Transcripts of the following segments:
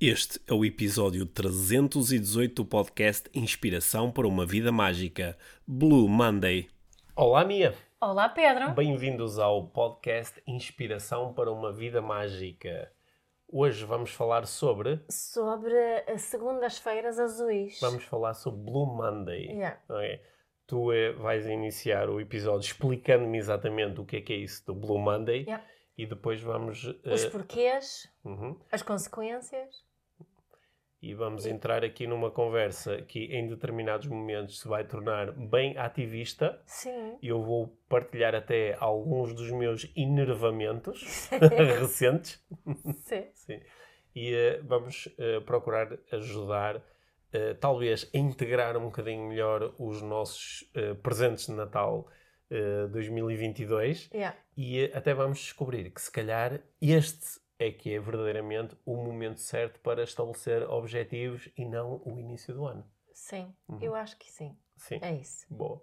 Este é o episódio 318 do podcast Inspiração para uma Vida Mágica, Blue Monday. Olá, Mia! Olá, Pedro! Bem-vindos ao podcast Inspiração para uma Vida Mágica. Hoje vamos falar sobre. Sobre as segundas-feiras azuis. Vamos falar sobre Blue Monday. Yeah. Ok. Tu eh, vais iniciar o episódio explicando-me exatamente o que é que é isso do Blue Monday Yeah. e depois vamos. eh, Os porquês, uhum. as consequências. E vamos entrar aqui numa conversa que em determinados momentos se vai tornar bem ativista Sim. e eu vou partilhar até alguns dos meus enervamentos recentes. Sim. Sim. E eh, vamos eh, procurar ajudar, eh, talvez, a integrar um bocadinho melhor os nossos presentes de Natal eh, 2022 Yeah. e até vamos descobrir que se calhar este é que é verdadeiramente o momento certo para estabelecer objetivos e não o início do ano. Sim. Uhum. Eu acho que sim. Sim. É isso. Boa.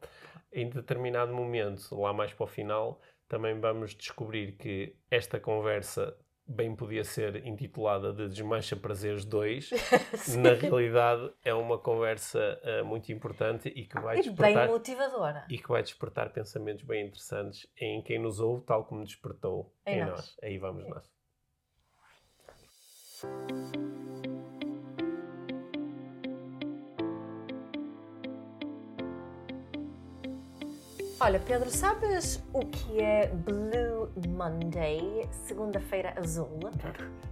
Em determinado momento, lá mais para o final, também vamos descobrir que esta conversa bem podia ser intitulada de Desmancha Prazeres 2. Na realidade, é uma conversa eh, muito importante e que vai E bem despertar motivadora. e que vai despertar pensamentos bem interessantes em quem nos ouve, tal como despertou Em em, nós. nós. Aí vamos nós. Olha, Pedro, sabes o que é Blue Monday, segunda-feira azul?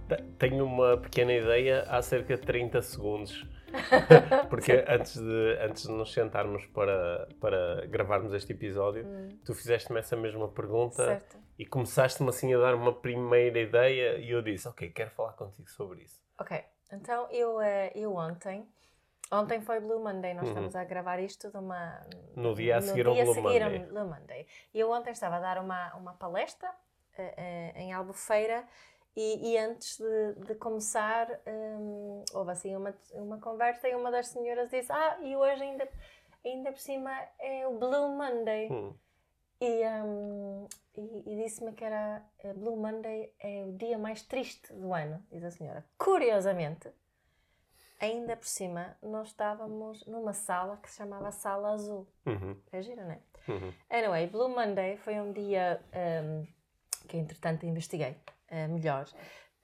Te- Tenho uma pequena ideia há cerca de 30 segundos. Porque antes de, antes de nos sentarmos para, para gravarmos este episódio, tu fizeste-me essa mesma pergunta Hum. Certo. E começaste-me assim a dar uma primeira ideia e eu disse, ok, quero falar contigo sobre isso. Ok, então eu, eh, eu ontem, ontem foi Blue Monday, nós Uhum. estamos a gravar isto de uma... No dia a seguir ao dia Blue seguir ao Monday. Blue Monday. E eu ontem estava a dar uma, uma palestra eh, eh, em Albufeira e, e antes de, de começar hum, houve assim uma, uma conversa e uma das senhoras disse ah, e hoje ainda, ainda por cima é o Blue Monday. Hum, E, hum, e, e disse-me que era eh, Blue Monday é o dia mais triste do ano, diz a senhora. Curiosamente, ainda por cima, nós estávamos numa sala que se chamava Sala Azul. uhum, É gira, não é? uhum. Anyway, Blue Monday foi um dia hum, que, entretanto, investiguei eh, melhor,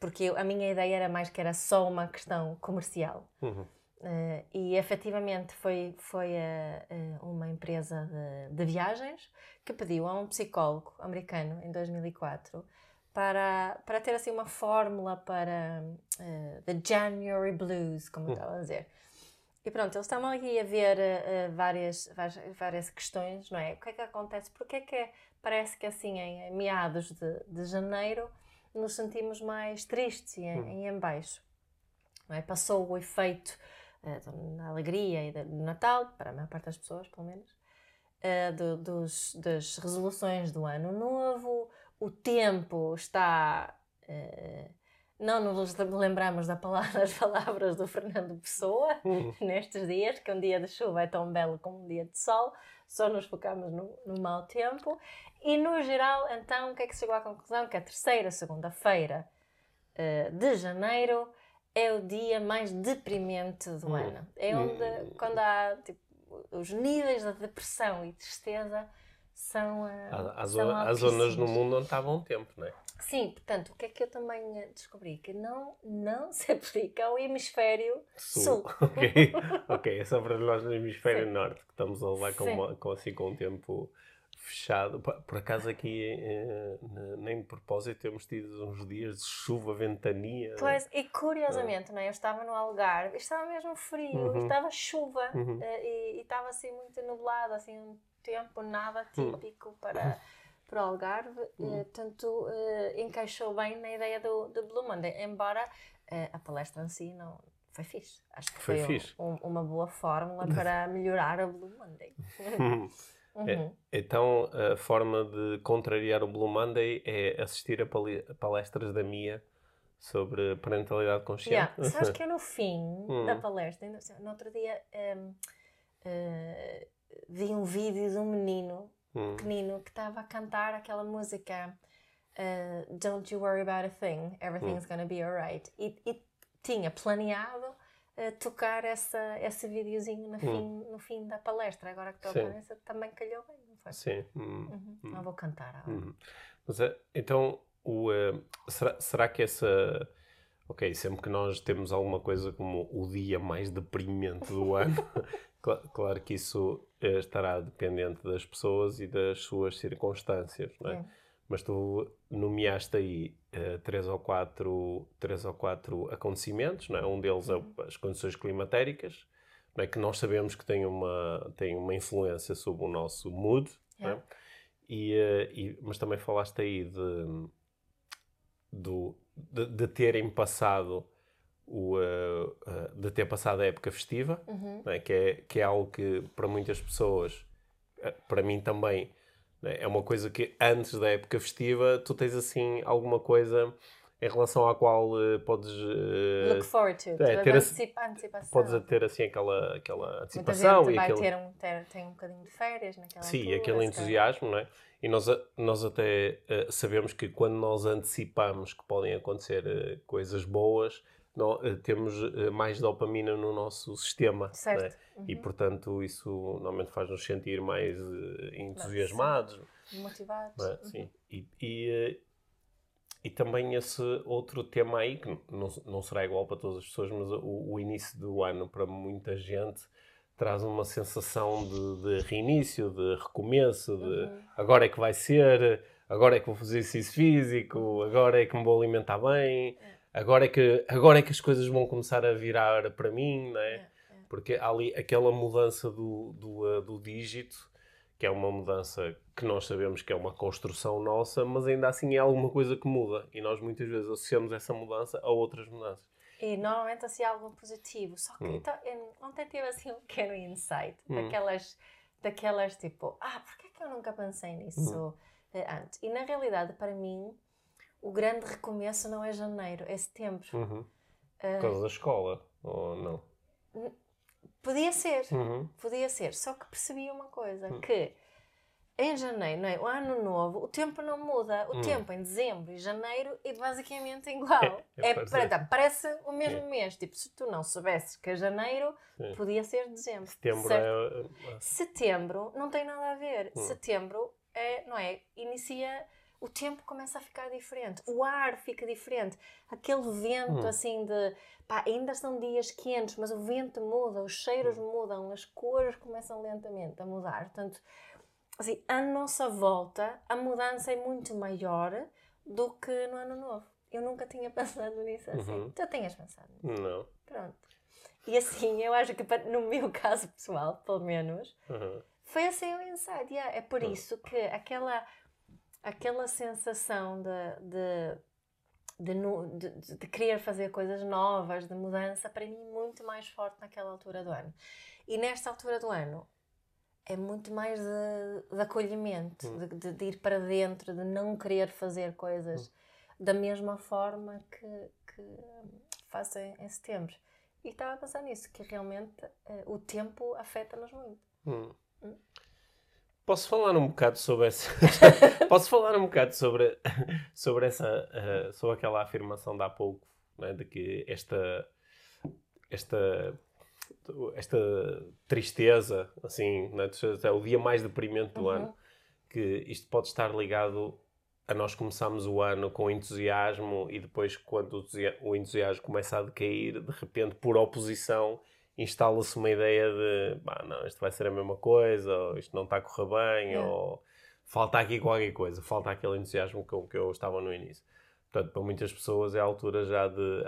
porque eu- a minha ideia era mais que era só uma questão comercial. Uhum. Eh, e efetivamente foi, foi eh, eh, uma empresa de, de viagens que pediu a um psicólogo americano em 2004 para, para ter assim uma fórmula para the January Blues, como eu estava a dizer. E pronto, eles estavam aqui a ver várias, várias, várias questões, não é? O que é que acontece? Porque é que é- parece que assim em meados de, de janeiro nos sentimos mais tristes e em, em embaixo? não é? Passou o efeito eh, da alegria e do Natal, para a maior parte das pessoas, pelo menos, eh, do- dos, das resoluções do ano novo, o tempo está. eh, não nos lembramos da palavra, das palavras do Fernando Pessoa Uhum. nestes dias, que um dia de chuva é tão belo como um dia de sol, só nos focamos no, no mau tempo. E no geral, então, o que é que chegou à conclusão? Que a terceira segunda-feira eh, de janeiro é o dia mais deprimente do Hum. ano. É onde, quando há tipo, os níveis de depressão e tristeza são. eh, Há, são zonas no mundo onde está bom tempo, não é? Sim, portanto, o que é que eu também eh, descobri? Que não, não se aplica ao hemisfério sul. ok, ok, é só para nós no hemisfério Sim. norte que estamos a levar com, uma- com, assim, com um tempo fechado. Por, acaso aqui, eh, ne- nem de propósito, temos tido uns dias de chuva, ventania. Pois, e curiosamente, não é? eu estava no Algarve, estava mesmo frio, Uhum. estava chuva Uhum. eh, e, e estava assim muito nublado, assim um tempo nada Hum. típico para, para o Algarve, eh, portanto eh, encaixou bem na ideia do, do Blue Monday, embora eh, a palestra em si não foi fixe. Acho que Foi foi, um- um- uma boa fórmula para melhorar o Blue Monday. É, Uhum. Então, a forma de contrariar o Blue Monday é assistir a palestras da Mia sobre parentalidade consciente. Yeah. Sabes que eu no fim Hum. da palestra, no outro dia, em, eh, vi um vídeo de um menino Hum. pequenino que estava a cantar aquela música uh, Don't You Worry About a Thing, Everything's Gonna Be Alright. E, e tinha planeado uh, tocar essa, esse videozinho no, hum. fim, no fim da palestra. Agora que estou a pensar, também calhou bem, não foi? Sim. Hum. Uhum. Hum. Não vou cantar agora. Hum. Mas, uh, então, o, uh, será, será que essa. Ok, sempre que nós temos alguma coisa como o dia mais deprimente do ano, claro, claro, que isso estará dependente das pessoas e das suas circunstâncias, não é? é mas tu nomeaste aí uh, três, ou quatro, três ou quatro acontecimentos, não é? um deles é uhum. as condições climatéricas, não é? que nós sabemos que tem uma, tem uma influência sobre o nosso mood, é. e, uh, e, mas também falaste aí de, do, de, de terem passado o, uh, de ter passado a época festiva, uhum. é? Que, é, que é algo que para muitas pessoas, para mim também? É uma coisa que antes da época festiva tu tens assim alguma coisa em relação à qual uh, podes uh, look forward to, é, ter antecipa antecipação. Podes ter assim aquela, aquela antecipação e vai aquele... ter um, ter, tem um bocadinho de férias naquela Sim, altura, aquele entusiasmo, não é? E nós, nós até uh, sabemos que quando nós antecipamos que podem acontecer coisas boas, temos mais dopamina no nosso sistema. É? Certo. Uhum. E, portanto, isso normalmente faz-nos sentir mais uh, entusiasmados. Motivados. É? Sim. Uhum. E, e, eh, e, também esse outro tema aí, que não, não será igual para todas as pessoas, mas o, o início do ano, para muita gente, traz uma sensação de, de reinício, de recomeço, de uhum. agora é que vai ser, agora é que vou fazer exercício físico, agora é que me vou alimentar bem, é. Agora, é que, agora é que as coisas vão começar a virar para mim, não é? é porque há ali aquela mudança do, do, uh, do dígito, que é uma mudança que nós sabemos que é uma construção nossa, mas ainda assim é alguma coisa que muda. E nós muitas vezes associamos essa mudança a outras mudanças. E normalmente assim é algo positivo. Só que hum. então, ontem tive assim um pequeno insight hum. daquelas, daquelas tipo, ah, porquê que eu nunca pensei nisso hum. Eh, antes? E na realidade, para mim, o grande recomeço não é janeiro, é setembro. Uhum. Uh, Por causa da escola, ou não? Podia ser, uhum. podia ser. Só que percebi uma coisa, uhum. que em janeiro, não é? o ano novo, o tempo não muda. O uhum. tempo em dezembro e janeiro é basicamente igual. É, é, para, parece o mesmo é. mês. Tipo, se tu não soubesses que é janeiro, Sim. podia ser dezembro. Setembro é... Setembro não tem nada a ver. Hum. Setembro é, não é? Inicia o tempo começa a ficar diferente, o ar fica diferente, aquele vento hum. assim de pá, ainda são dias quentes, mas o vento muda, os cheiros hum. mudam, as cores começam lentamente a mudar. Portanto, assim, a nossa volta, a mudança é muito maior do que no ano novo. Eu nunca tinha pensado nisso assim. Uhum. Tu tinhas pensado nisso? Não. Pronto. E assim, eu acho que no meu caso pessoal, pelo menos, uhum. foi assim um insight. Yeah, é por uhum. isso que aquela aquela sensação de, de, de, de, de, querer fazer coisas novas, de mudança, para mim, muito mais forte naquela altura do ano. E nesta altura do ano é muito mais de, de acolhimento, hum. de, de, ir para dentro, de não querer fazer coisas hum. da mesma forma que, que faço em, em, setembro. E estava a pensar nisso, que realmente uh, o tempo afeta-nos muito. Hum. Posso falar um bocado sobre essa. Posso falar um bocado sobre, sobre essa. Uh, sobre aquela afirmação de há pouco, né, de que esta. esta esta tristeza, assim, né, é o dia mais deprimente do uhum. ano, que isto pode estar ligado a nós começarmos o ano com entusiasmo e depois, quando o entusiasmo começa a decair, de repente, por oposição, instala-se uma ideia de bah, não, isto vai ser a mesma coisa, ou isto não está a correr bem, ou falta aqui qualquer coisa, falta aquele entusiasmo com que eu estava no início. Portanto, para muitas pessoas é a altura já de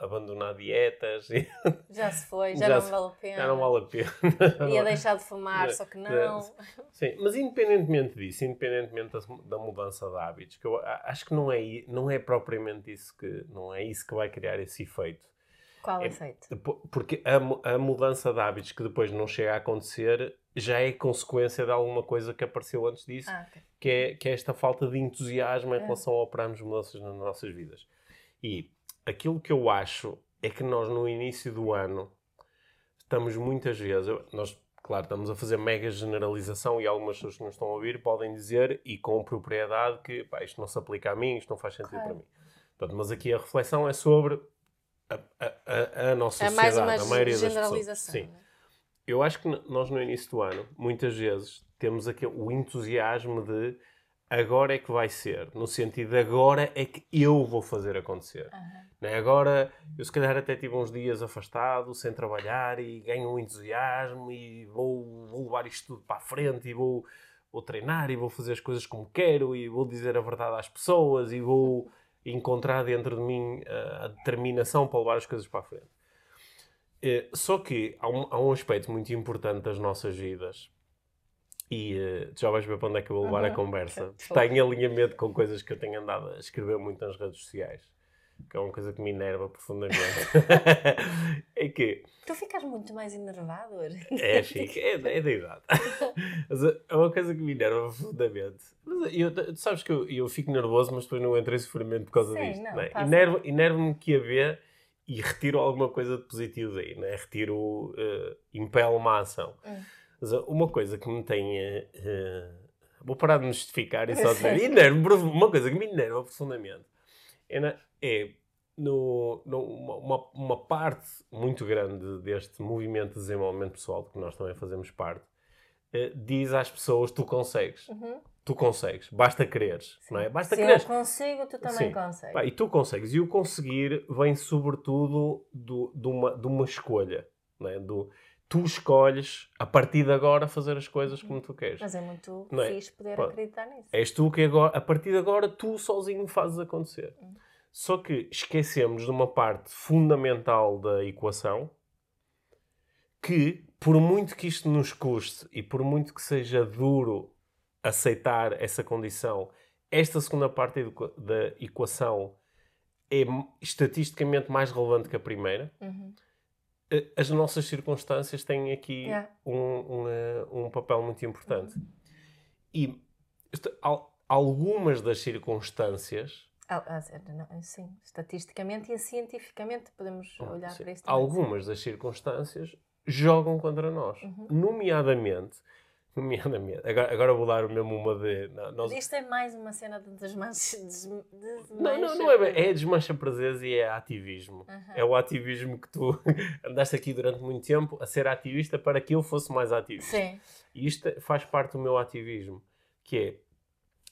abandonar dietas. Já se foi, já, já não se... vale a pena. Já não vale a pena. Ia deixar de fumar, só que não. Sim, mas independentemente disso, independentemente da, mudança de hábitos, que eu acho que não é, não é propriamente isso que, não é isso que vai criar esse efeito. Qual é? Porque a, a mudança de hábitos que depois não chega a acontecer já é consequência de alguma coisa que apareceu antes disso, ah, okay. que, é, que é esta falta de entusiasmo em é. relação a operarmos mudanças nas nossas vidas. E aquilo que eu acho é que nós, no início do ano, estamos muitas vezes, nós, claro, estamos a fazer mega generalização e algumas pessoas que nos estão a ouvir podem dizer, e com propriedade, que pá, isto não se aplica a mim, isto não faz sentido claro. para mim. Portanto, mas aqui a reflexão é sobre a, a, a nossa é sociedade, mais uma a maioria generalização, das pessoas. Sim. Né? Eu acho que nós no início do ano, muitas vezes, temos aquele, o entusiasmo de agora é que vai ser, no sentido de agora é que eu vou fazer acontecer. Uhum. Né? Agora, eu se calhar até tive uns dias afastado, sem trabalhar, e ganho um entusiasmo, e vou, vou levar isto tudo para a frente, e vou, vou treinar, e vou fazer as coisas como quero, e vou dizer a verdade às pessoas, e vou encontrar dentro de mim a, a determinação para levar as coisas para a frente. Eh, só que há um, há um aspecto muito importante das nossas vidas, e uh, já vais ver para onde é que eu vou levar uhum. a conversa. Está em alinhamento com coisas que eu tenho andado a escrever muito nas redes sociais. Que é uma coisa que me enerva profundamente. é que. Tu ficas muito mais enervado hoje. É, chique, é, é da idade. Mas eh, é uma coisa que me enerva profundamente. Mas eu, tu sabes que eu, eu fico nervoso, mas depois não entrei em sofrimento por causa Sim, disto. Não, não é? Enervo-me que a ver e retiro alguma coisa de positivo daí, né? retiro, uh, impelo uma ação. Hum. Mas uma coisa que me tem. Uh, vou parar de me justificar e só dizer. Enerva, uma coisa que me enerva profundamente é, na, é no, no, uma, uma parte muito grande deste movimento de desenvolvimento pessoal, de que nós também fazemos parte, uh, diz às pessoas: tu consegues. Uhum. Tu consegues, basta quereres, não é? Basta Se quereres. eu consigo, tu também Sim. consegues. e tu consegues. E o conseguir vem sobretudo do, de, uma, de uma escolha, não é? Do, tu escolhes a partir de agora fazer as coisas como tu queres. Mas é muito não é? fixe poder Pô, acreditar nisso. És tu que agora, a partir de agora, tu sozinho fazes acontecer. Hum. Só que esquecemos de uma parte fundamental da equação que, por muito que isto nos custe e por muito que seja duro aceitar essa condição, esta segunda parte da equação é estatisticamente mais relevante que a primeira. Uhum as nossas circunstâncias têm aqui yeah. um, um, eh, um, papel muito importante. Uhum. E algumas das circunstâncias. Ah, sim, estatisticamente e cientificamente podemos ah, olhar sim. para isso. Algumas das circunstâncias jogam contra nós. Uhum. Nomeadamente Nomeadamente. Agora, agora vou dar mesmo uma de. Não, nós... Isto é mais uma cena de desmancha. desmancha não, não, não é bem. É desmancha prazeres e é ativismo. Uhum. É o ativismo que tu andaste aqui durante muito tempo a ser ativista para que eu fosse mais ativista. Sim. E isto faz parte do meu ativismo, que é.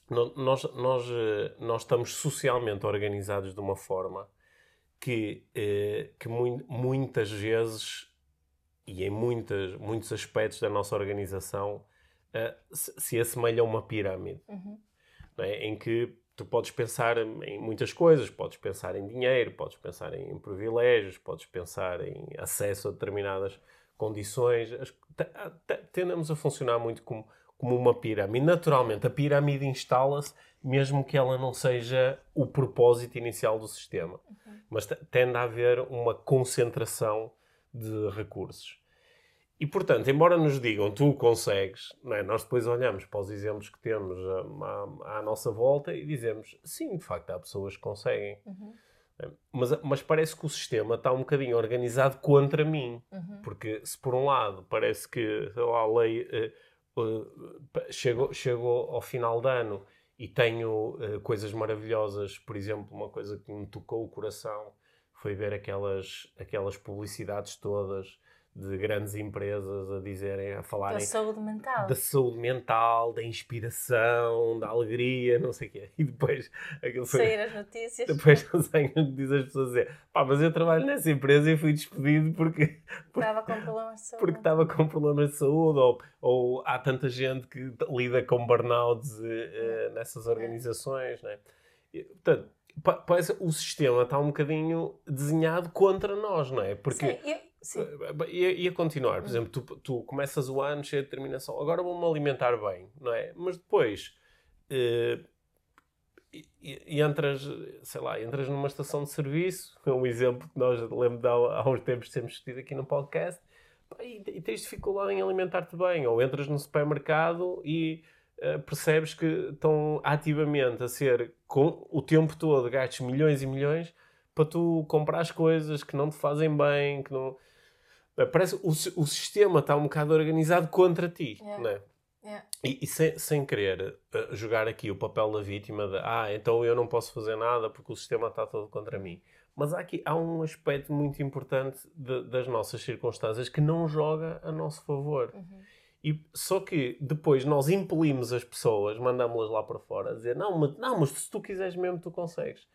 Nós, nós, eh, nós estamos socialmente organizados de uma forma que, eh, que muitas vezes e em muitas, muitos aspectos da nossa organização se, se assemelha a uma pirâmide. Uhum. É? Em que tu podes pensar em muitas coisas, podes pensar em dinheiro, podes pensar em privilégios, podes pensar em acesso a determinadas condições. Tendemos a funcionar muito como, como uma pirâmide. Naturalmente, a pirâmide instala-se mesmo que ela não seja o propósito inicial do sistema. Mas tende a haver uma concentração de recursos. E, portanto, embora nos digam tu consegues, é? nós depois olhamos para os exemplos que temos à, à, à, nossa volta e dizemos sim, de facto, há pessoas que conseguem. Uhum. É? Mas, mas, parece que o sistema está um bocadinho organizado contra mim. Uhum. Porque, se por um lado parece que lá, a lei uh, uh, chegou, chegou ao final de ano e tenho uh, coisas maravilhosas, por exemplo, uma coisa que me tocou o coração foi ver aquelas, aquelas publicidades todas de grandes empresas a dizerem, a falarem da saúde mental, da saúde mental, da inspiração, da alegria, não sei o quê. E depois aquilo foi, sair as notícias. Depois não sei diz as pessoas dizer, pá, mas eu trabalho nessa empresa e fui despedido porque, porque estava com problemas de saúde. Porque estava com problemas de saúde ou, ou há tanta gente que lida com burnouts uh, nessas organizações, né? E, portanto, parece o sistema está um bocadinho desenhado contra nós, não é? Porque Sim, eu Sim. Ia, ia continuar, por hum. exemplo, tu, tu começas o ano cheio de determinação, agora vou-me alimentar bem, não é? Mas depois uh, e, e, entras, sei lá, entras numa estação de serviço, é um exemplo que nós lembro de há, há uns tempos temos discutido aqui no podcast, e, e tens dificuldade em alimentar-te bem, ou entras no supermercado e percebes que estão ativamente a ser, com o tempo todo, gastos milhões e milhões para tu comprar as coisas que não te fazem bem, que não Parece que o, o sistema está um bocado organizado contra ti, yeah. né? Yeah. E, e sem, sem querer uh, jogar aqui o papel da vítima de ah, então eu não posso fazer nada porque o sistema está todo contra mim. Mas há aqui há um aspecto muito importante de, das nossas circunstâncias que não joga a nosso favor. Uhum. E, só que depois nós impelimos as pessoas, mandamos-las lá para fora, a dizer: não mas, não, mas se tu quiseres mesmo, tu consegues.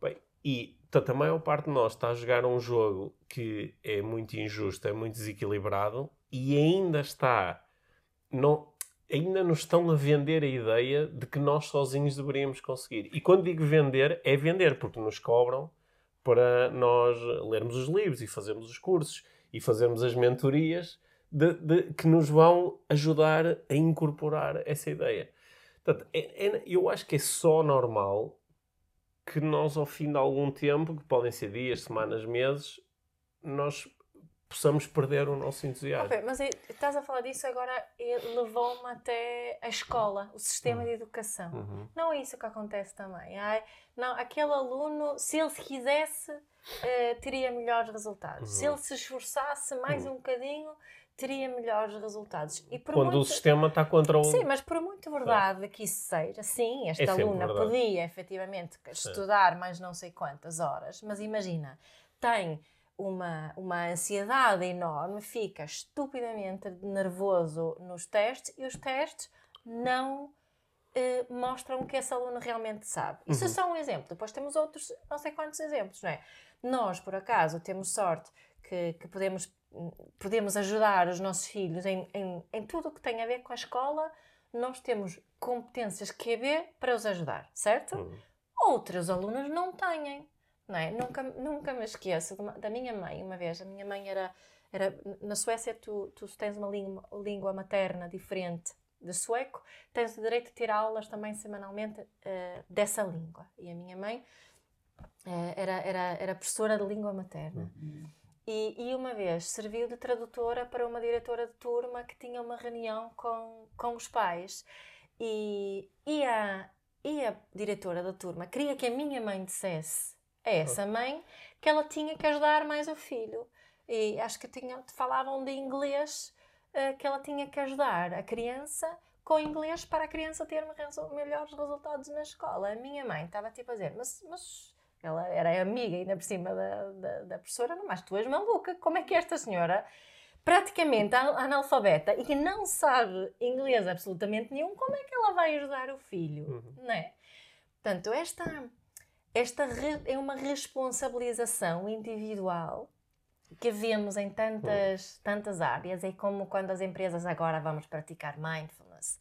Bem, e a maior parte de nós está a jogar um jogo que é muito injusto, é muito desequilibrado e ainda está. Não, ainda nos estão a vender a ideia de que nós sozinhos deveríamos conseguir. E quando digo vender, é vender, porque nos cobram para nós lermos os livros e fazermos os cursos e fazermos as mentorias de, de, que nos vão ajudar a incorporar essa ideia. Portanto, é, é, eu acho que é só normal que nós, ao fim de algum tempo, que podem ser dias, semanas, meses, nós possamos perder o nosso entusiasmo. Okay, mas estás a falar disso agora, levou-me até a escola, o sistema uhum. de educação. Uhum. Não é isso que acontece também. Ai, não, aquele aluno, se ele quisesse, uh, teria melhores resultados. Uhum. Se ele se esforçasse mais uhum. um bocadinho, teria melhores resultados. E Quando muito... o sistema está contra o... Sim, mas por muito verdade é. que isso seja, sim, esta é aluna podia efetivamente estudar mais não sei quantas horas, mas imagina, tem uma, uma ansiedade enorme, fica estupidamente nervoso nos testes e os testes não eh, mostram que esse aluno realmente sabe. Isso uhum. é só um exemplo. Depois temos outros, não sei quantos exemplos, não é? Nós, por acaso, temos sorte que, que podemos podemos ajudar os nossos filhos em, em, em tudo o que tem a ver com a escola, nós temos competências QB para os ajudar, certo? Uhum. Outros alunos não têm. Não é? nunca, nunca me esqueço da minha mãe, uma vez. A minha mãe era. era na Suécia, tu, tu tens uma língua, língua materna diferente de sueco, tens o direito de ter aulas também semanalmente uh, dessa língua. E a minha mãe uh, era, era, era professora de língua materna. Uhum. E, e, uma vez serviu de tradutora para uma diretora de turma que tinha uma reunião com, com os pais. E, e, a, e a diretora da turma queria que a minha mãe dissesse a essa mãe que ela tinha que ajudar mais o filho. E acho que tinha, falavam de inglês, uh, que ela tinha que ajudar a criança com inglês para a criança ter melhores resultados na escola. A minha mãe estava tipo a dizer, mas, mas ela era amiga ainda por cima da, da, da professora, mas tu és maluca, como é que esta senhora, praticamente analfabeta e que não sabe inglês absolutamente nenhum, como é que ela vai ajudar o filho, uhum. não é? Portanto, esta, esta é uma responsabilização individual que vemos em tantas, uhum. tantas áreas, é como quando as empresas agora vamos praticar mindfulness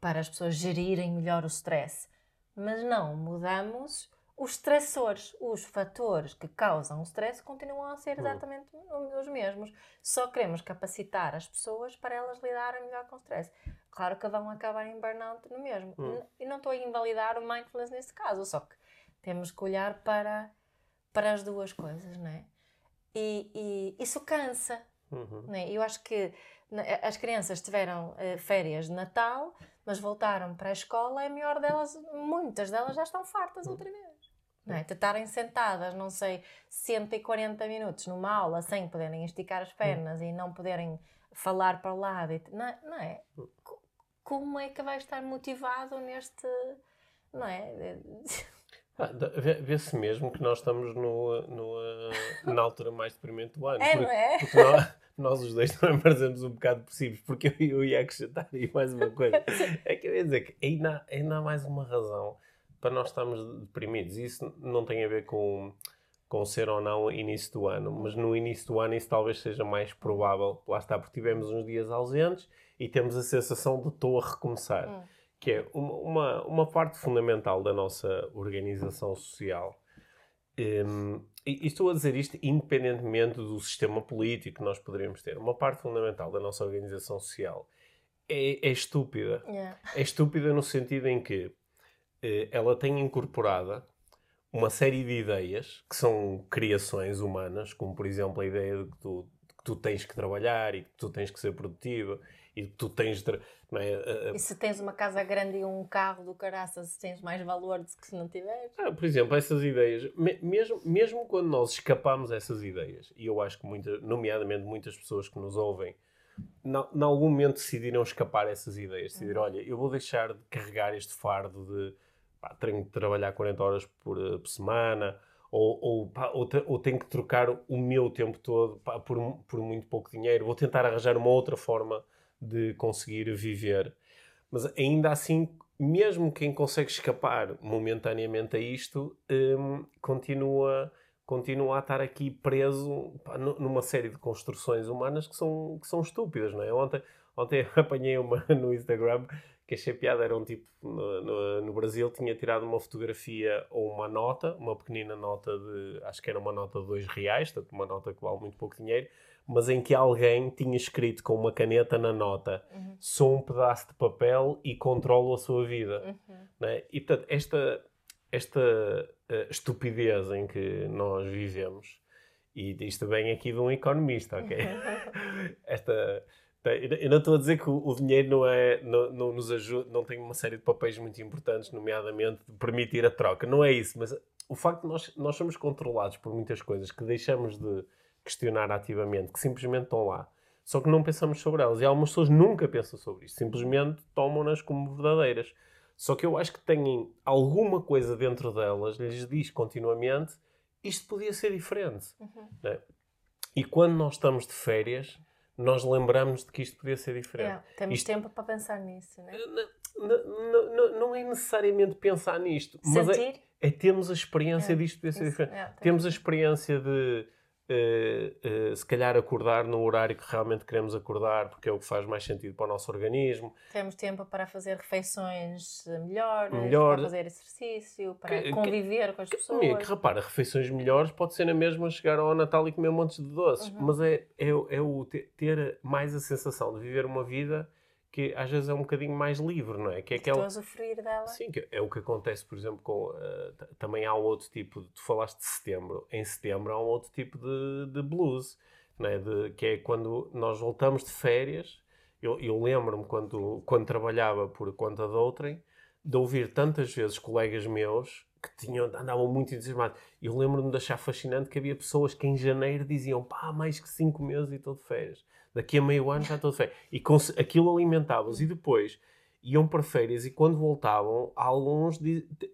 para as pessoas gerirem melhor o stress, mas não mudamos os stressores, os fatores que causam o stress continuam a ser hum. exatamente os mesmos. Só queremos capacitar as pessoas para elas lidarem melhor com o stress. Claro que vão acabar em burnout no mesmo. Hum. E não estou a invalidar o mindfulness nesse caso, só que temos que olhar para, para as duas coisas, não é? E, e isso cansa. Uhum. Não é? Eu acho que as crianças tiveram uh, férias de Natal, mas voltaram para a escola, é melhor delas, muitas delas já estão fartas outra vez. Não é? De estarem sentadas, não sei, 140 minutos numa aula sem poderem esticar as pernas hum. e não poderem falar para o lado. Não, é, não é? Como é que vai estar motivado neste. Não é? Ah, Vê-se mesmo que nós estamos no, no, na altura mais deprimente do ano. É, porque, não é? Porque nós, nós, os dois também parecemos um bocado depressivos, porque eu, eu ia acrescentar aí mais uma coisa. É que eu ia dizer que ainda, ainda há mais uma razão para nós estarmos deprimidos. Isso não tem a ver com, com ser ou não início do ano, mas no início do ano isso talvez seja mais provável. Lá está, porque tivemos uns dias ausentes e temos a sensação de estou a recomeçar, hum. que é uma, uma, uma, parte fundamental da nossa organização social. Um, e, estou a dizer isto independentemente do sistema político que nós poderíamos ter. Uma parte fundamental da nossa organização social é, é estúpida. Yeah. É estúpida no sentido em que ela tem incorporada uma série de ideias que são criações humanas, como por exemplo a ideia de que tu, que tu tens que trabalhar e que tu tens que ser produtiva e que tu tens de, é? E se tens uma casa grande e um carro do caraças, tens mais valor do que se não tiveres? Ah, por exemplo, essas ideias, mesmo, mesmo quando nós escapamos essas ideias, e eu acho que, muita, nomeadamente, muitas pessoas que nos ouvem, em algum momento decidiram escapar essas ideias, decidiram, uhum. olha, eu vou deixar de carregar este fardo de pá, tenho de trabalhar 40 horas por, eh, por semana, ou, ou, pá, ou, te, ou, tenho que trocar o meu tempo todo pá, por, por muito pouco dinheiro, vou tentar arranjar uma outra forma de conseguir viver. Mas ainda assim, mesmo quem consegue escapar momentaneamente a isto, um, continua, continua a estar aqui preso pá, numa série de construções humanas que são, que são estúpidas, não é? Ontem, ontem apanhei uma no Instagram que achei piada era um tipo no, no, no, Brasil tinha tirado uma fotografia ou uma nota, uma pequenina nota de acho que era uma nota de dois reais, portanto uma nota que vale muito pouco dinheiro, mas em que alguém tinha escrito com uma caneta na nota uhum. sou um pedaço de papel e controlo a sua vida. Uhum. Né? E portanto, esta, esta uh, estupidez em que nós vivemos, e isto vem aqui de um economista, ok? esta eu não estou a dizer que o dinheiro não, é, não, não nos ajuda, não tem uma série de papéis muito importantes, nomeadamente permitir a troca. Não é isso, mas o facto de nós, nós somos controlados por muitas coisas que deixamos de questionar ativamente, que simplesmente estão lá, só que não pensamos sobre elas. E algumas pessoas nunca pensam sobre isso, simplesmente tomam-nas como verdadeiras. Só que eu acho que têm alguma coisa dentro delas, lhes diz continuamente, isto podia ser diferente. Uhum. Né? E quando nós estamos de férias nós lembramos de que isto podia ser diferente. Yeah, temos isto... tempo para pensar nisso, né? não, não, não é necessariamente pensar nisto, Sentir? mas é, é termos a experiência disto poder ser diferente. Yeah, temos a experiência de uh, uh, se calhar acordar no horário que realmente queremos acordar, porque é o que faz mais sentido para o nosso organismo. Temos tempo para fazer refeições melhores, Melhor. para fazer exercício, para que, conviver que, com as pessoas. Que, que repara, refeições melhores pode ser na mesma chegar ao Natal e comer montes de doces, uhum. mas é, é, é o ter mais a sensação de viver uma vida que às vezes é um bocadinho mais livre, não é? Que é aquele... Estou a sofrer dela. Sim, que é o que acontece, por exemplo, com... Uh, também há um outro tipo... De, tu falaste de setembro. Em setembro há um outro tipo de, de blues, não é? De, que é quando nós voltamos de férias. Eu, eu lembro-me quando, quando trabalhava por conta de outrem, de ouvir tantas vezes colegas meus que tinham, andavam muito entusiasmados. Eu lembro-me de achar fascinante que havia pessoas que em janeiro diziam pá, mais que cinco meses e estou de férias daqui a meio ano já estou de férias. E aquilo alimentava-os. E depois iam para férias e quando voltavam, alguns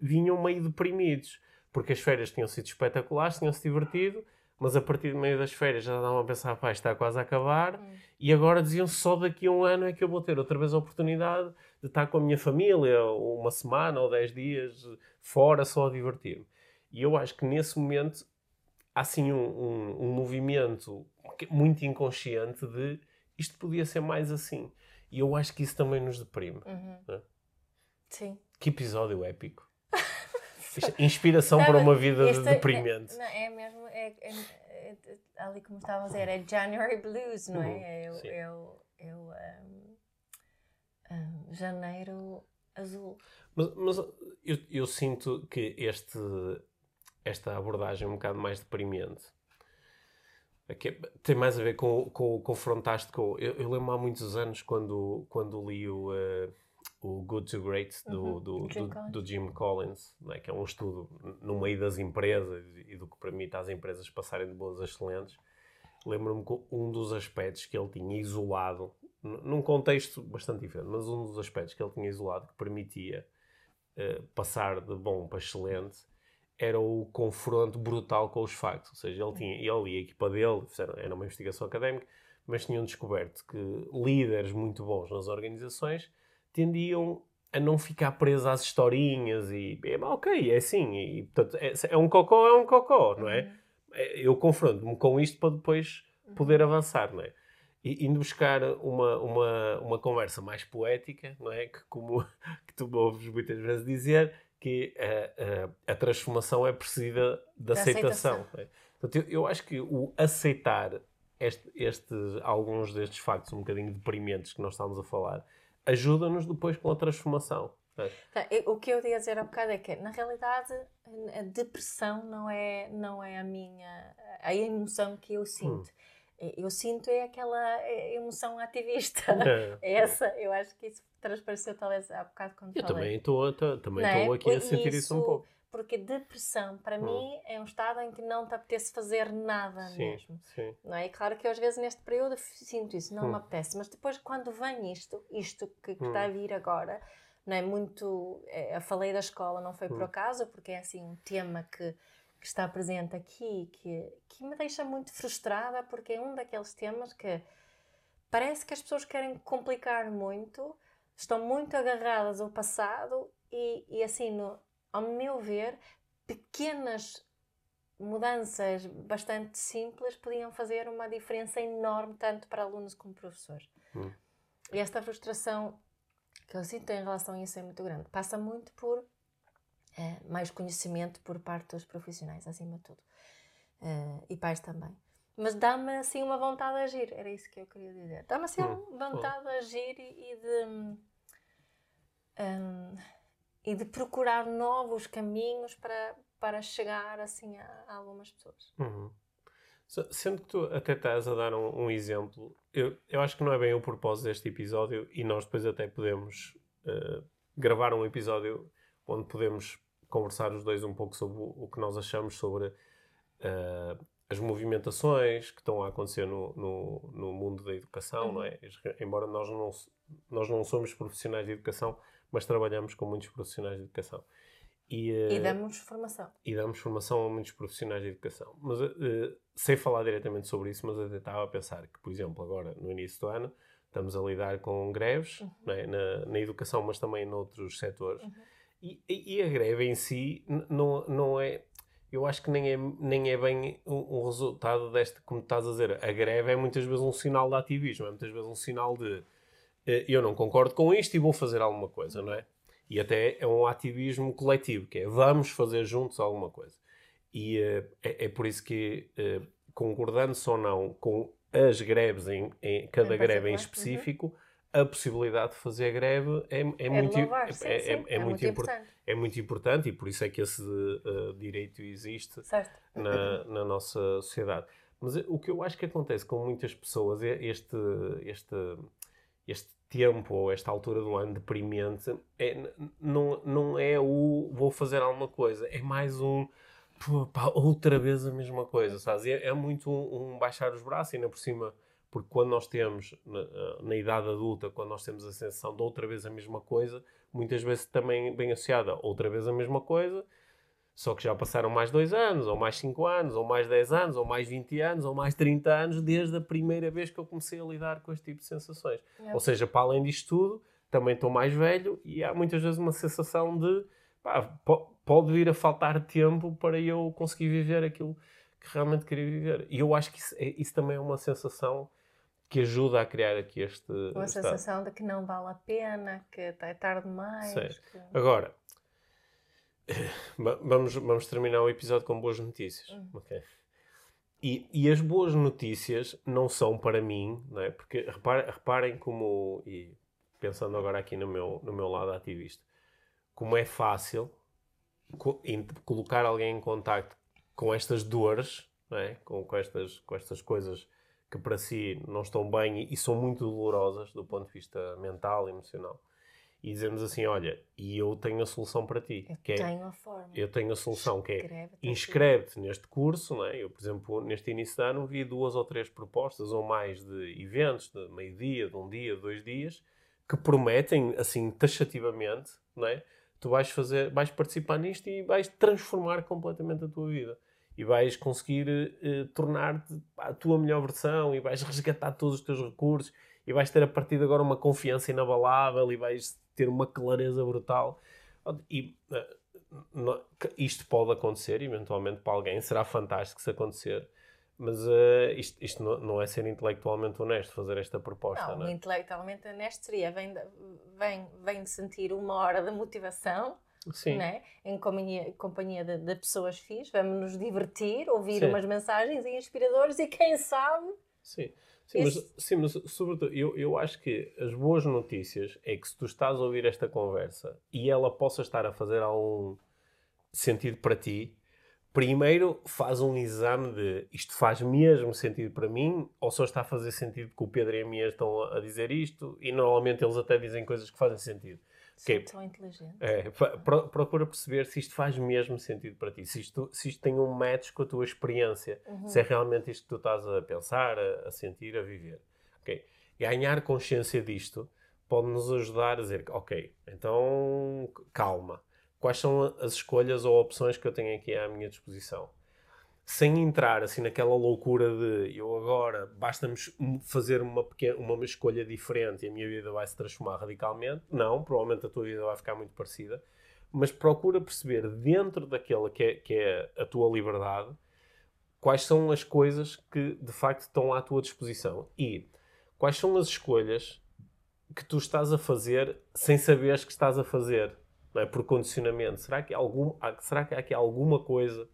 vinham meio deprimidos. Porque as férias tinham sido espetaculares, tinham-se divertido, mas a partir do meio das férias já estavam a pensar, pá, está quase a acabar. Hum. E agora diziam só daqui a um ano é que eu vou ter outra vez a oportunidade de estar com a minha família, uma semana ou dez dias fora só a divertir-me. E eu acho que nesse momento assim um, um, um movimento muito inconsciente de isto podia ser mais assim. E eu acho que isso também nos deprime. Uhum. Né? Sim. Que episódio épico. Inspiração para uma vida este, é- deprimente. É, não, é mesmo, é, é, é, ali como estava a dizer, é January Blues, não é? Uhum. É, é, o, é o um, um, janeiro azul. Mas, mas eu, eu, sinto que este, esta abordagem um bocado mais deprimente Aqui, tem mais a ver com, com, com o fantástico. Eu, eu lembro há muitos anos quando, quando li o, uh, o Good to Great do, uhum. do, Jim do, do, Jim Collins, né, que é um estudo no meio das empresas e do que permite às empresas passarem de boas a excelentes. Lembro-me que um dos aspectos que ele tinha isolado, num contexto bastante diferente, mas um dos aspectos que ele tinha isolado que permitia uh, passar de bom para excelente era o confronto brutal com os factos. Ou seja, ele, tinha, ele e a equipa dele, fizeram, era uma investigação académica, mas tinham descoberto que líderes muito bons nas organizações tendiam a não ficar presos às historinhas e, é, ok, é assim, e, portanto, é, é, um cocó, é um cocó, não é? Uhum. é eu confronto-me com isto para depois uhum. poder avançar, não é? E indo buscar uma, uma, uma conversa mais poética, não é? Que como que tu ouves muitas vezes dizer, que a, a, a transformação é precedida da aceitação. aceitação. É? Portanto, eu, eu, acho que o aceitar este, este, alguns destes factos um bocadinho deprimentes que nós estamos a falar ajuda-nos depois com a transformação. É? Tá, o que eu ia dizer há bocado é que, na realidade, a depressão não é, não é a minha a emoção que eu sinto. Hum eu sinto é aquela é, emoção ativista. É. Essa, eu acho que isso transpareceu talvez há bocado quando eu falei. também estou também estou é? aqui a sentir isso, isso, um pouco. Porque depressão, para hum. mim, é um estado em que não te apetece fazer nada sim, mesmo. Sim. Não é? E claro que eu, às vezes neste período sinto isso, não hum. me apetece. Mas depois, quando vem isto, isto que, que hum. está a vir agora, não é muito. É, eu falei da escola, não foi por hum. acaso, porque é assim um tema que que está presente aqui, que, que me deixa muito frustrada, porque é um daqueles temas que parece que as pessoas querem complicar muito, estão muito agarradas ao passado e, e assim, no, ao meu ver, pequenas mudanças bastante simples podiam fazer uma diferença enorme tanto para alunos como professores. Hum. E esta frustração que eu sinto em relação a isso é muito grande. Passa muito por é, mais conhecimento por parte dos profissionais, acima de tudo. É, e pais também. Mas dá-me assim uma vontade de agir, era isso que eu queria dizer. Dá-me assim hum. uma vontade de agir e, e de. Um, e de procurar novos caminhos para, para chegar assim a, a algumas pessoas. Uhum. Sendo que tu até estás a dar um, um, exemplo, eu, eu acho que não é bem o propósito deste episódio e nós depois até podemos uh, gravar um episódio onde podemos conversar os dois um pouco sobre o, o que nós achamos sobre uh, as movimentações que estão a acontecer no, no, no mundo da educação, uhum. não é? Embora nós não, nós não somos profissionais de educação, mas trabalhamos com muitos profissionais de educação. E, uh, e damos formação. E damos formação a muitos profissionais de educação. Mas, uh, sem falar diretamente sobre isso, mas eu estava a pensar que, por exemplo, agora, no início do ano, estamos a lidar com greves uhum. né, na, na, educação, mas também noutros setores. Uhum. E, e, a greve em si não, não é. Eu acho que nem é, nem é bem um, um, resultado deste, como estás a dizer. A greve é muitas vezes um sinal de ativismo, é muitas vezes um sinal de eh, eu não concordo com isto e vou fazer alguma coisa, não é? E até é um ativismo coletivo, que é vamos fazer juntos alguma coisa. E uh, é, é, por isso que, uh, concordando-se ou não com as greves, em, em cada é greve em uhum. específico, uhum. A possibilidade de fazer greve é, é, é muito, louvar, sim, é, sim. é, muito, muito importante. É muito importante e por isso é que esse uh, direito existe na, na, nossa sociedade. Mas o que eu acho que acontece com muitas pessoas é este, este, este tempo ou esta altura do ano deprimente é, não, não é o vou fazer alguma coisa, é mais um pá, outra vez a mesma coisa, sabes? É, é muito um, um, baixar os braços e ainda por cima, porque quando nós temos na, na, idade adulta, quando nós temos a sensação de outra vez a mesma coisa, muitas vezes também bem associada outra vez a mesma coisa só que já passaram mais dois anos, ou mais cinco anos, ou mais 10 anos, ou mais 20 anos, ou mais 30 anos, desde a primeira vez que eu comecei a lidar com este tipo de sensações. É. Ou seja, para além disto tudo, também estou mais velho e há muitas vezes uma sensação de pá, pode vir a faltar tempo para eu conseguir viver aquilo que realmente queria viver. E eu acho que isso, é, isso também é uma sensação que ajuda a criar aqui este. Uma estado. sensação de que não vale a pena, que é tarde demais. Que... Agora, vamos, vamos terminar o episódio com boas notícias. Uhum. Okay. E, e as boas notícias não são para mim, não é? porque reparem, reparem como, e pensando agora aqui no meu, no meu lado ativista, como é fácil co colocar alguém em contacto com estas dores, não é? com, com, estas, com estas coisas que para si não estão bem e, e são muito dolorosas do ponto de vista mental e emocional e dizemos assim: Olha, e eu tenho a solução para ti. Eu que é tenho é, a forma. Eu tenho a solução que é inscreve-te neste curso. Não é? Eu, por exemplo, neste início de ano vi duas ou três propostas ou mais de eventos de meio-dia, de um dia, de dois dias, que prometem, assim, taxativamente, não é? Tu vais fazer, vais participar nisto e vais transformar completamente a tua vida. E vais conseguir uh, tornar-te a tua melhor versão e vais resgatar todos os teus recursos e vais ter a partir de agora uma confiança inabalável e vais ter uma clareza brutal. E uh, isto pode acontecer, eventualmente, para alguém, será fantástico se acontecer. Mas uh, isto, isto não, não, é ser intelectualmente honesto fazer esta proposta, não, não é? intelectualmente honesto seria, vem de, vem, vem de sentir uma hora de motivação, Sim. Né? em companhia, companhia de, de pessoas fixas, vamos nos divertir, ouvir Sim. umas mensagens inspiradoras e quem sabe... Sim. Sim, mas, sim, mas sobretudo, eu, eu acho que as boas notícias é que se tu estás a ouvir esta conversa e ela possa estar a fazer algum sentido para ti, primeiro faz um exame de isto faz mesmo sentido para mim ou só está a fazer sentido que o Pedro e a minha estão a dizer isto e normalmente eles até dizem coisas que fazem sentido. Okay. tão inteligente. É, procura perceber se isto faz mesmo sentido para ti, se isto, se isto tem um match com a tua experiência, uhum. se é realmente isto que tu estás a pensar, a, a sentir, a viver. Okay? Ganhar consciência disto pode nos ajudar a dizer, ok, então calma, quais são as escolhas ou opções que eu tenho aqui à minha disposição. Sem entrar assim naquela loucura de eu agora basta-me fazer uma, pequena, uma escolha diferente e a minha vida vai se transformar radicalmente. Não, provavelmente a tua vida vai ficar muito parecida. Mas procura perceber dentro daquela que é, que é a tua liberdade quais são as coisas que de facto estão à tua disposição e quais são as escolhas que tu estás a fazer sem saberes que estás a fazer não é? por condicionamento. Será que, algum, será que há aqui alguma coisa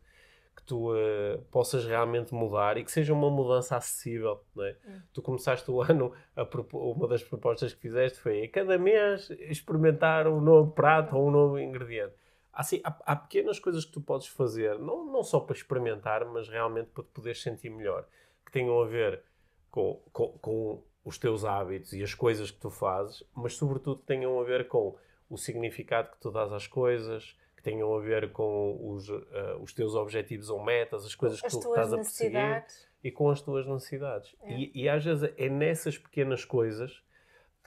que tu uh, possas realmente mudar e que seja uma mudança acessível? Não é? Hum. Tu começaste o ano, a, uma das propostas que fizeste foi a cada mês experimentar um novo prato ou um novo ingrediente. Assim, há, há, pequenas coisas que tu podes fazer, não, não só para experimentar, mas realmente para te poderes sentir melhor, que tenham a ver com, com, com os teus hábitos e as coisas que tu fazes, mas sobretudo tenham a ver com o significado que tu dás às coisas, tenham a ver com os, uh, os teus objetivos ou metas, as coisas as que tu estás a perseguir e com as tuas necessidades. É. E, e, às vezes é nessas pequenas coisas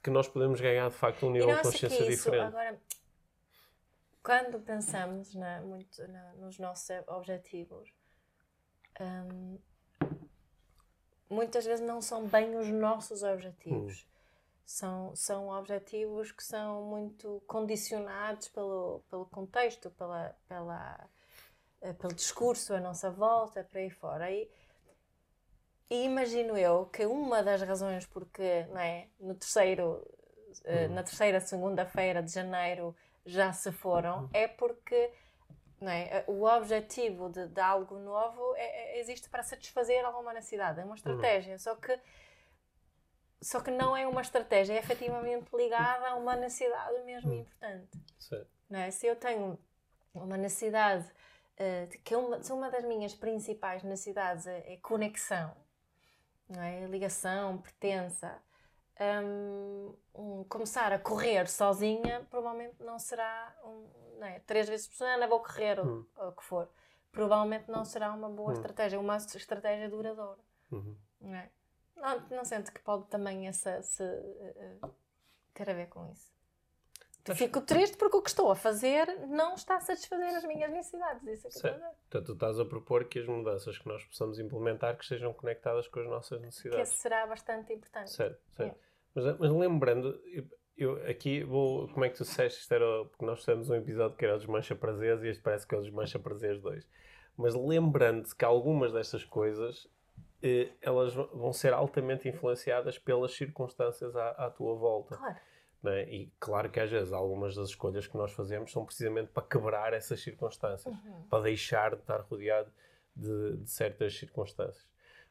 que nós podemos ganhar de facto um nível de consciência isso, diferente. Agora, quando pensamos na, muito na, nos nossos objetivos, um, muitas vezes não são bem os nossos objetivos. Hum. São, são objetivos que são muito condicionados pelo, pelo contexto, pela, pela, eh, pelo discurso à nossa volta, para aí fora. E, e imagino eu que uma das razões porque não é, no terceiro, hum. na terceira segunda-feira de janeiro já se foram hum. é porque não é? O objetivo de, de algo novo é, é, existe para satisfazer alguma necessidade, é uma estratégia. Uhum. Só que só que não é uma estratégia, é efetivamente ligada a uma necessidade mesmo uhum. importante. Sim. Não é? Se eu tenho uma necessidade, uh, que é uma, uma das minhas principais necessidades é, é conexão, não é? ligação, pertença. Um, um, começar a correr sozinha provavelmente não será um, não é? três vezes por semana vou correr ou o que for provavelmente não será uma boa uhum. estratégia uma estratégia duradoura uhum. não, é? Não, não sente que pode também essa se, uh, ter a ver com isso Mas... fico triste porque o que estou a fazer não está a satisfazer as minhas necessidades isso é que certo. Portanto, tu estás a propor que as mudanças que nós possamos implementar que estejam conectadas com as nossas necessidades que será bastante importante certo, certo. É. Mas, mas lembrando, eu, aqui vou. Como é que tu disseste? Isto era. Porque nós fizemos um episódio que era o Desmancha Prazeres e este parece que é o Desmancha Prazeres 2. Mas lembrando que algumas destas coisas eh, elas vão ser altamente influenciadas pelas circunstâncias à, à tua volta. Claro. É? E claro que às vezes algumas das escolhas que nós fazemos são precisamente para quebrar essas circunstâncias, uhum. para deixar de estar rodeado de, de certas circunstâncias.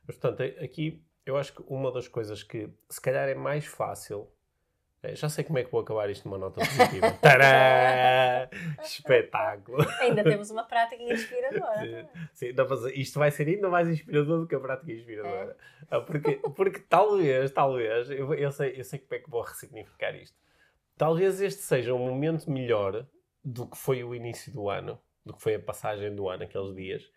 Mas, portanto, aqui eu acho que uma das coisas que se calhar é mais fácil. É, já sei como é que vou acabar isto numa nota positiva. Tadã! Espetáculo! Ainda temos uma prática inspiradora. Sim, sim isto vai ser ainda mais inspirador do que a prática inspiradora. É. Ah, porque, porque talvez, talvez, eu, eu, sei, eu sei como é que vou ressignificar isto. Talvez este seja um momento melhor do que foi o início do ano, do que foi a passagem do ano, aqueles dias,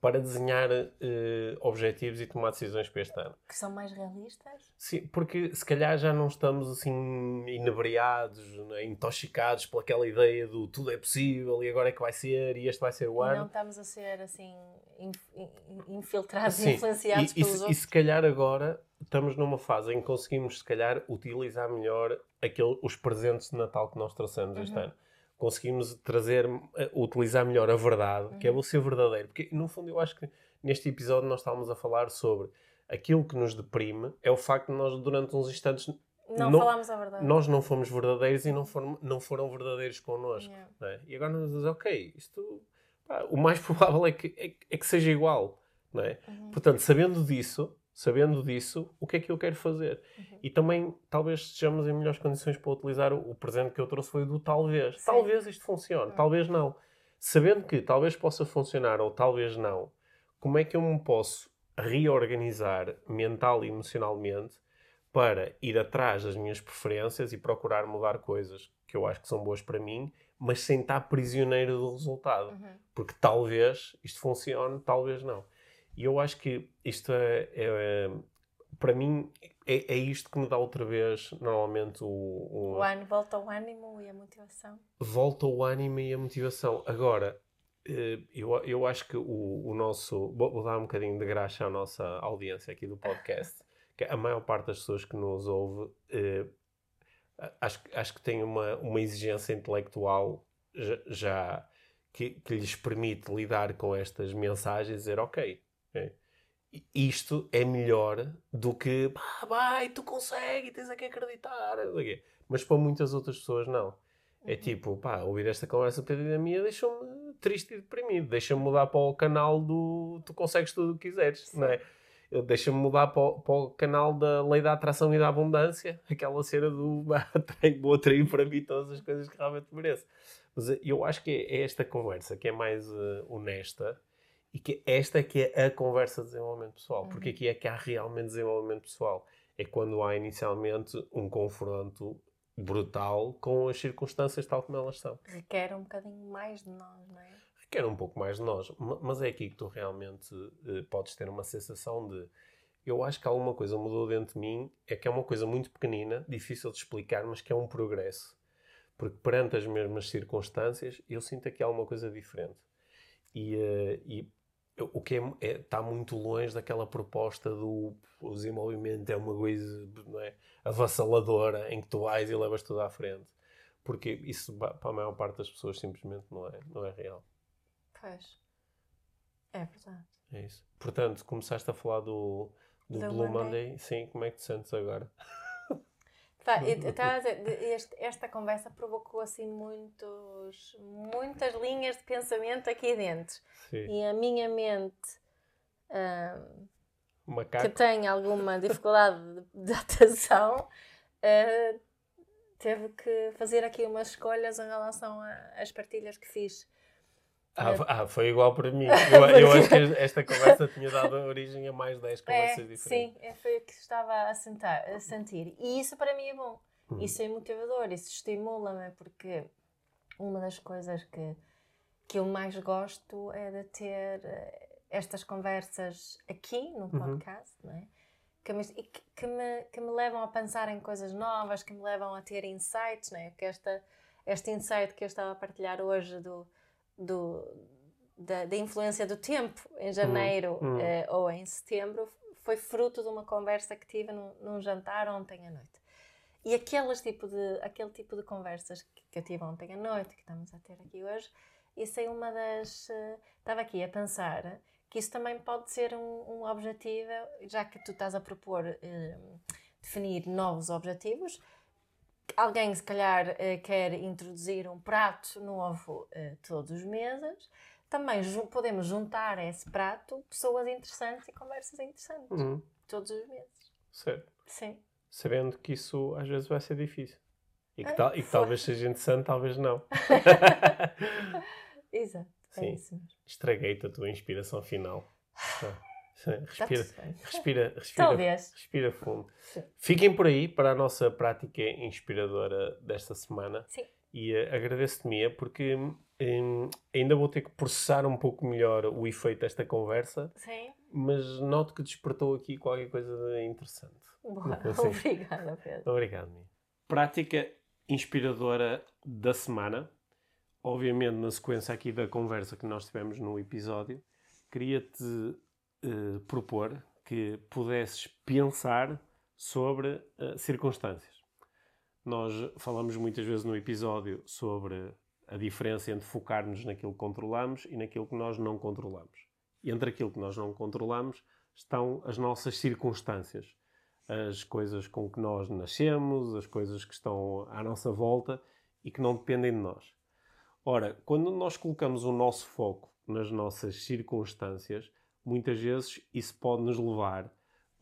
para desenhar uh, objetivos e tomar decisões para este ano. Que são mais realistas? Sim, porque se calhar já não estamos assim inebriados, né, intoxicados pelaquela ideia do tudo é possível e agora é que vai ser e este vai ser o ano. não estamos a ser assim infiltrados e influenciados e, pelos e, outros. E se calhar agora estamos numa fase em que conseguimos se calhar utilizar melhor aquele, os presentes de Natal que nós trouxemos uhum. este ano conseguimos trazer, eh, utilizar melhor a verdade, uhum. que é uhum. você verdadeiro. Porque, no fundo, eu acho que neste episódio nós estávamos a falar sobre aquilo que nos deprime é o facto de nós, durante uns instantes, não, não falámos a verdade. Nós não fomos verdadeiros e não foram, não foram verdadeiros connosco. Yeah. É? E agora nos dizemos, ok, isto, pá, o mais provável é que, é, é que seja igual. Não é? Uhum. Portanto, sabendo disso, sabendo disso, o que é que eu quero fazer? Uhum. E também, talvez estejamos em melhores condições para utilizar o, o presente que eu trouxe foi do talvez. Sim. Talvez isto funcione, uhum. talvez não. Sabendo que talvez possa funcionar ou talvez não, como é que eu me posso reorganizar mental e emocionalmente para ir atrás das minhas preferências e procurar mudar coisas que eu acho que são boas para mim, mas sem estar prisioneiro do resultado. Uhum. Porque talvez isto funcione, talvez não. E eu acho que isto é, é, para mim, é, é isto que me dá outra vez, normalmente, o, o, O ano volta ao ânimo e a motivação. volta o ânimo e a motivação. Agora, eh, eu, eu acho que o, o nosso. Vou, dar um bocadinho de graxa à nossa audiência aqui do podcast, que a maior parte das pessoas que nos ouve eh, acho, que- acho que tem uma, uma exigência intelectual já, já que, que lhes permite lidar com estas mensagens e dizer, ok, é, isto é melhor do que "Pá, vai, tu consegues, tens a que acreditar. não sei o quê." Mas para muitas outras pessoas não. É tipo, pá, ouvir esta conversa perdida minha deixa-me triste e deprimido. Deixa-me mudar para o canal do Tu consegues tudo o que quiseres, não é? Deixa-me mudar para o, para o canal da lei da atração e da abundância, aquela cena do "Bah, atraio- vou atrair para mim todas as coisas que realmente mereço. Mas eu acho que é esta conversa que é mais eh, honesta e que esta é que é a conversa de desenvolvimento pessoal. Porque aqui é que há realmente desenvolvimento pessoal. É quando há inicialmente um confronto brutal com as circunstâncias tal como elas são. Requer um bocadinho mais de nós, não é? Requer um pouco mais de nós, ma- mas é aqui que tu realmente eh, podes ter uma sensação de eu acho que alguma coisa mudou dentro de mim, é que é uma coisa muito pequenina, difícil de explicar, mas que é um progresso. Porque perante as mesmas circunstâncias, eu sinto aqui alguma coisa diferente. E, eh, e o que é- é- está muito longe daquela proposta do o desenvolvimento é uma coisa não é, avassaladora em que tu vais e levas tudo à frente. Porque isso, para a maior parte das pessoas, simplesmente não é, não é real. Pois. É verdade. É isso. Portanto, começaste a falar do, do Do Blue Monday. Monday. Sim, como é que te sentes agora? A dizer, esta conversa provocou assim muitos, muitas linhas de pensamento aqui dentro. Sim. E a minha mente, ahm, que tem alguma dificuldade de, atenção, ah, teve que fazer aqui umas escolhas em relação às partilhas que fiz. Ah, f- ah, foi igual para mim. Eu, eu acho que esta conversa tinha dado origem a mais 10 É, conversas diferentes. sim, é, foi o que estava a, sentar, a sentir. E isso para mim é bom. Hum. Isso é motivador, isso estimula-me, porque uma das coisas que, que eu mais gosto é de ter eh, estas conversas aqui no Uhum. podcast, não é? Que me, que me, que me levam a pensar em coisas novas, que me levam a ter insights, não é? Que esta, este insight que eu estava a partilhar hoje do, do, da, da influência do tempo em janeiro uhum. eh, ou em setembro foi fruto de uma conversa que tive num, num jantar ontem à noite. E aqueles tipo de, aquele tipo de conversas que, que eu tive ontem à noite, que estamos a ter aqui hoje, isso é uma das. eh, Estava aqui a pensar que isso também pode ser um, um objetivo, já que tu estás a propor eh, definir novos objetivos. Alguém, se calhar, eh, quer introduzir um prato novo eh, todos os meses. Também podemos juntar a esse prato pessoas interessantes e conversas interessantes Uhum, todos os meses. certo. Sim. Sabendo que isso às vezes vai ser difícil. E que, É, tal, e que talvez seja interessante, talvez não. Exato. É Sim. isso mesmo. Estraguei-te a tua inspiração final. Ah, Respira, respira, respira, Talvez. respira fundo. Sim. Fiquem por aí para a nossa prática inspiradora desta semana. Sim. E eh, agradeço-te, Mia, porque hum, ainda vou ter que processar um pouco melhor o efeito desta conversa, Sim. mas noto que despertou aqui qualquer coisa interessante. Boa. Sim. Obrigada, Pedro. Obrigado, Mia. Prática inspiradora da semana. Obviamente, na sequência aqui da conversa que nós tivemos no episódio, queria-te eh, propor que pudesses pensar sobre eh, circunstâncias. Nós falamos muitas vezes no episódio sobre a diferença entre focar-nos naquilo que controlamos e naquilo que nós não controlamos. E entre aquilo que nós não controlamos estão as nossas circunstâncias, as coisas com que nós nascemos, as coisas que estão à nossa volta e que não dependem de nós. Ora, quando nós colocamos o nosso foco nas nossas circunstâncias, muitas vezes isso pode nos levar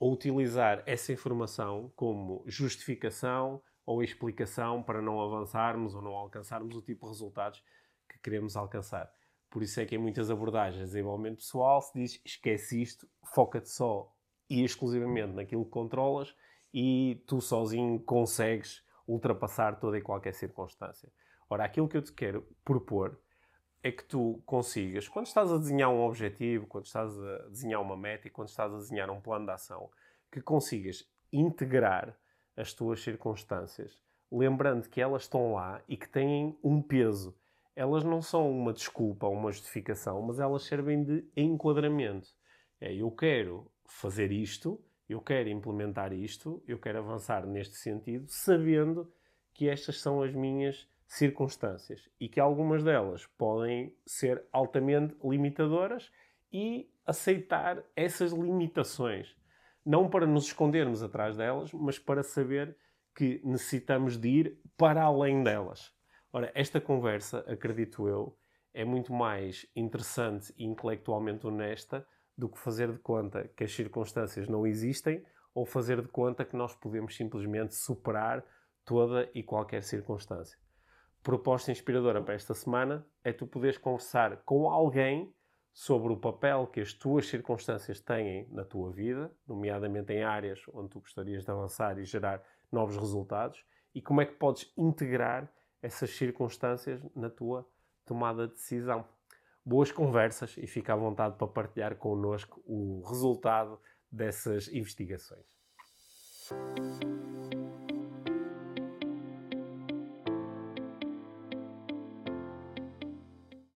a utilizar essa informação como justificação ou explicação para não avançarmos ou não alcançarmos o tipo de resultados que queremos alcançar. Por isso é que em muitas abordagens de desenvolvimento pessoal se diz esquece isto, foca-te só e exclusivamente naquilo que controlas e tu sozinho consegues ultrapassar toda e qualquer circunstância. Ora, aquilo que eu te quero propor é que tu consigas, quando estás a desenhar um objetivo, quando estás a desenhar uma meta e quando estás a desenhar um plano de ação, que consigas integrar as tuas circunstâncias, lembrando que elas estão lá e que têm um peso. Elas não são uma desculpa uma justificação, mas elas servem de enquadramento. É, eu quero fazer isto, eu quero implementar isto, eu quero avançar neste sentido, sabendo que estas são as minhas circunstâncias e que algumas delas podem ser altamente limitadoras e aceitar essas limitações. Não para nos escondermos atrás delas, mas para saber que necessitamos de ir para além delas. Ora, esta conversa, acredito eu, é muito mais interessante e intelectualmente honesta do que fazer de conta que as circunstâncias não existem ou fazer de conta que nós podemos simplesmente superar toda e qualquer circunstância. Proposta inspiradora para esta semana é tu poderes conversar com alguém sobre o papel que as tuas circunstâncias têm na tua vida, nomeadamente em áreas onde tu gostarias de avançar e gerar novos resultados, e como é que podes integrar essas circunstâncias na tua tomada de decisão. Boas conversas e fica à vontade para partilhar connosco o resultado dessas investigações.